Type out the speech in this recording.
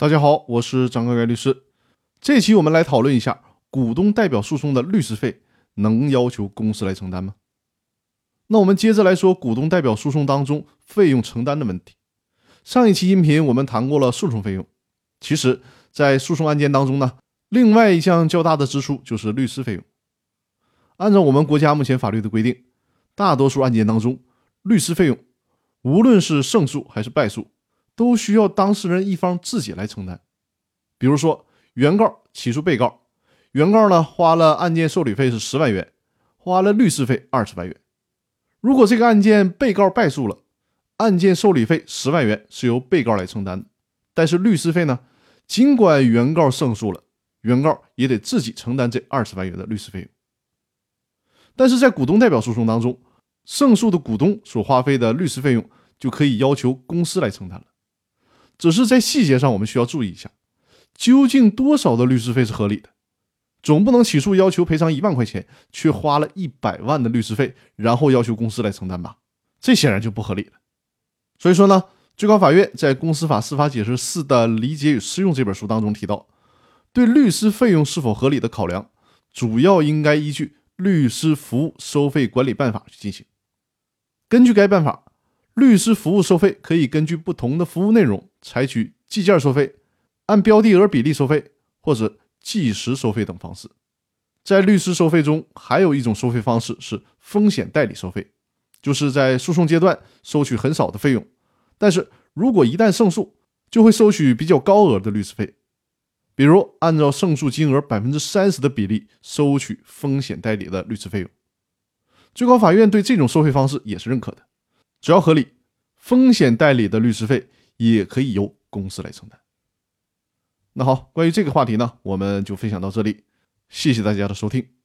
大家好，我是张高开律师。这期我们来讨论一下股东代表诉讼的律师费能要求公司来承担吗？那我们接着来说股东代表诉讼当中费用承担的问题。上一期音频我们谈过了诉讼费用，其实，在诉讼案件当中呢，另外一项较大的支出就是律师费用。按照我们国家目前法律的规定，大多数案件当中，律师费用无论是胜诉还是败诉。都需要当事人一方自己来承担。比如说，原告起诉被告，原告呢花了案件受理费是十万元，花了律师费二十万元。如果这个案件被告败诉了，案件受理费十万元是由被告来承担的，但是律师费呢，尽管原告胜诉了，原告也得自己承担这二十万元的律师费用。但是在股东代表诉讼当中，胜诉的股东所花费的律师费用就可以要求公司来承担了。只是在细节上，我们需要注意一下，究竟多少的律师费是合理的？总不能起诉要求赔偿一万块钱，却花了一百万的律师费，然后要求公司来承担吧？这显然就不合理了。所以说呢，最高法院在《公司法司法解释四的理解与适用》这本书当中提到，对律师费用是否合理的考量，主要应该依据《律师服务收费管理办法》去进行。根据该办法。律师服务收费可以根据不同的服务内容，采取计件收费、按标的额比例收费或者计时收费等方式。在律师收费中，还有一种收费方式是风险代理收费，就是在诉讼阶段收取很少的费用，但是如果一旦胜诉，就会收取比较高额的律师费，比如按照胜诉金额百分之三十的比例收取风险代理的律师费用。最高法院对这种收费方式也是认可的。只要合理，风险代理的律师费也可以由公司来承担。那好，关于这个话题呢，我们就分享到这里，谢谢大家的收听。